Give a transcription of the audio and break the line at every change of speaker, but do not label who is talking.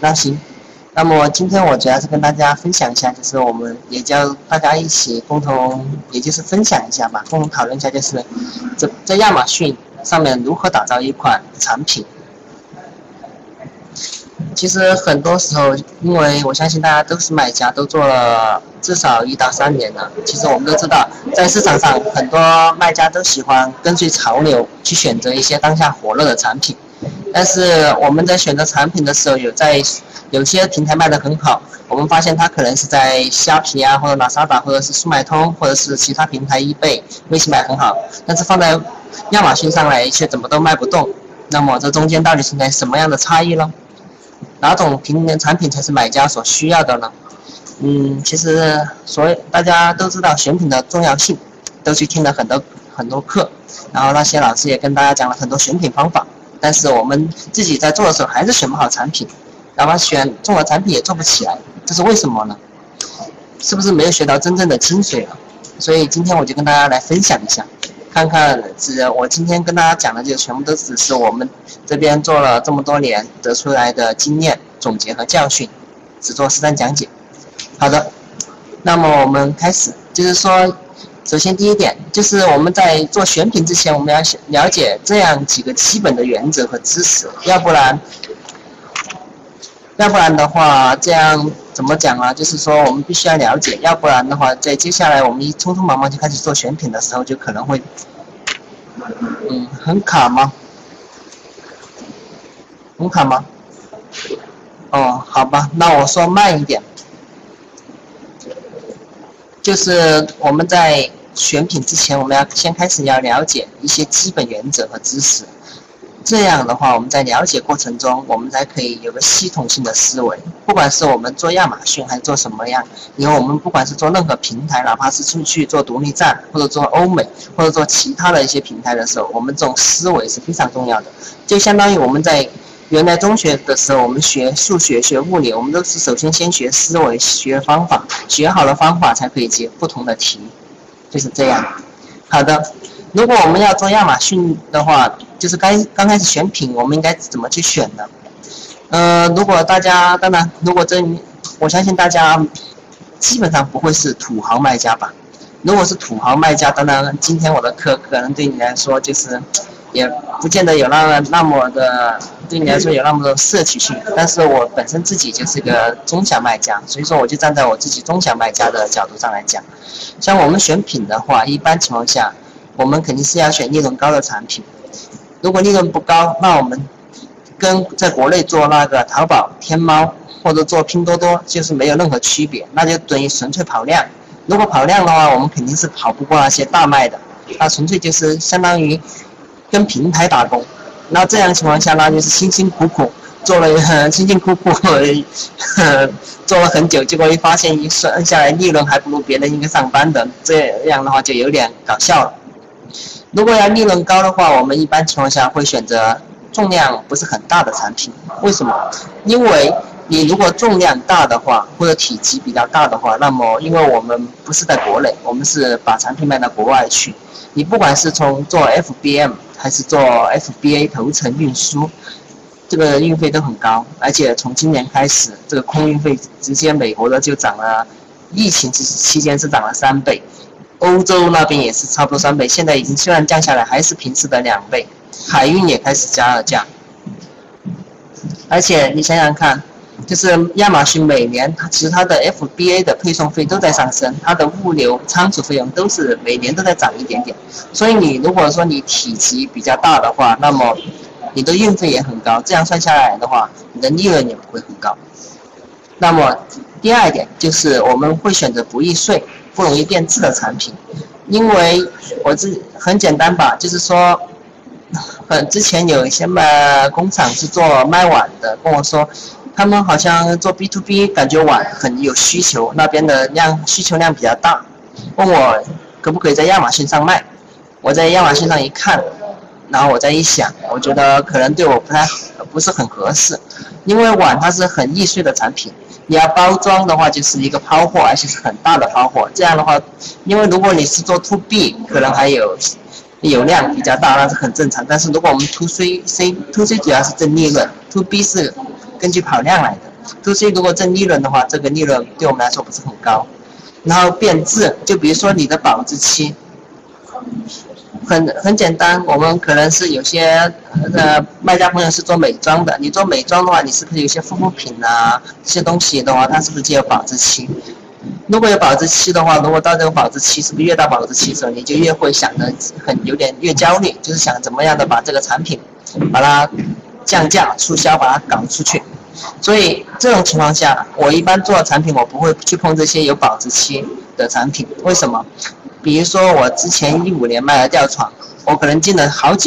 那行，那么今天我主要是跟大家分享一下，就是我们也叫大家一起共同，也就是分享一下吧，共同讨论一下，就是在在亚马逊上面如何打造一款产品。其实很多时候，因为我相信大家都是卖家，都做了至少一到三年了。其实我们都知道，在市场上很多卖家都喜欢跟随潮流去选择一些当下火热的产品。但是我们在选择产品的时候，有在有些平台卖得很好，我们发现它可能是在虾皮啊，或者拉萨达，或者是速卖通，或者是其他平台易贝、微信买很好，但是放在亚马逊上来却怎么都卖不动。那么这中间到底存在什么样的差异呢？哪种平台产品才是买家所需要的呢？嗯，其实所有大家都知道选品的重要性，都去听了很多很多课，然后那些老师也跟大家讲了很多选品方法，但是我们自己在做的时候还是选不好产品，哪怕选中了产品也做不起来，这是为什么呢？是不是没有学到真正的精髓了？所以今天我就跟大家来分享一下。看看，只我今天跟大家讲的就全部都只是我们这边做了这么多年得出来的经验总结和教训，只做实战讲解。好的，那么我们开始，就是说，首先第一点就是我们在做选品之前，我们要了解这样几个基本的原则和知识，要不然，要不然的话这样。怎么讲啊？就是说我们必须要了解，要不然的话，在接下来我们一匆匆忙忙就开始做选品的时候，就可能会，嗯，很卡吗？很卡吗？哦，好吧，那我说慢一点，就是我们在选品之前，我们要先开始要了解一些基本原则和知识。这样的话，我们在了解过程中，我们才可以有个系统性的思维。不管是我们做亚马逊还是做什么样，以后我们不管是做任何平台，哪怕是出去做独立站，或者做欧美，或者做其他的一些平台的时候，我们这种思维是非常重要的。就相当于我们在原来中学的时候，我们学数学、学物理，我们都是首先先学思维、学方法，学好了方法才可以解不同的题，就是这样。好的。如果我们要做亚马逊的话，就是刚刚开始选品，我们应该怎么去选呢？呃，如果大家当然，如果这我相信大家基本上不会是土豪卖家吧？如果是土豪卖家，当然今天我的课可能对你来说就是也不见得有那么那么的对你来说有那么多摄取性。但是我本身自己就是个中小卖家，所以说我就站在我自己中小卖家的角度上来讲，像我们选品的话，一般情况下。我们肯定是要选利润高的产品，如果利润不高，那我们跟在国内做那个淘宝、天猫或者做拼多多就是没有任何区别，那就等于纯粹跑量。如果跑量的话，我们肯定是跑不过那些大卖的，那纯粹就是相当于跟平台打工。那这样情况下，那就是辛辛苦苦做了，辛辛苦苦 做了很久，结果一发现一算下来利润还不如别人一个上班的，这样的话就有点搞笑了。如果要利润高的话，我们一般情况下会选择重量不是很大的产品。为什么？因为你如果重量大的话，或者体积比较大的话，那么因为我们不是在国内，我们是把产品卖到国外去。你不管是从做 FBM 还是做 FBA 头层运输，这个运费都很高，而且从今年开始，这个空运费直接美国的就涨了，疫情期期间是涨了三倍。欧洲那边也是差不多三倍，现在已经虽然降下来，还是平时的两倍。海运也开始加了价，而且你想想看，就是亚马逊每年它其实它的 FBA 的配送费都在上升，它的物流仓储费用都是每年都在涨一点点。所以你如果说你体积比较大的话，那么你的运费也很高，这样算下来的话，你的利润也不会很高。那么第二点就是我们会选择不易碎。不容易变质的产品，因为我这很简单吧，就是说，很之前有一些卖工厂是做卖碗的，跟我说，他们好像做 B to B，感觉碗很有需求，那边的量需求量比较大，问我可不可以在亚马逊上卖，我在亚马逊上一看，然后我再一想，我觉得可能对我不太不是很合适，因为碗它是很易碎的产品。你要包装的话，就是一个抛货，而且是很大的抛货。这样的话，因为如果你是做 to B，可能还有有量比较大，那是很正常。但是如果我们 to C C to C 主要是挣利润，to B 是根据跑量来的。周期如果挣利润的话，这个利润对我们来说不是很高。然后变质，就比如说你的保质期，很很简单，我们可能是有些呃卖家朋友是做美妆的，你做美妆的话，你是不是有些护肤品啊这些东西的话，它是不是就有保质期？如果有保质期的话，如果到这个保质期，是不是越到保质期的时候，你就越会想着很有点越焦虑，就是想怎么样的把这个产品把它降价促销，把它搞出去。所以这种情况下，我一般做产品，我不会去碰这些有保质期的产品。为什么？比如说我之前一五年卖了吊床，我可能进了好几。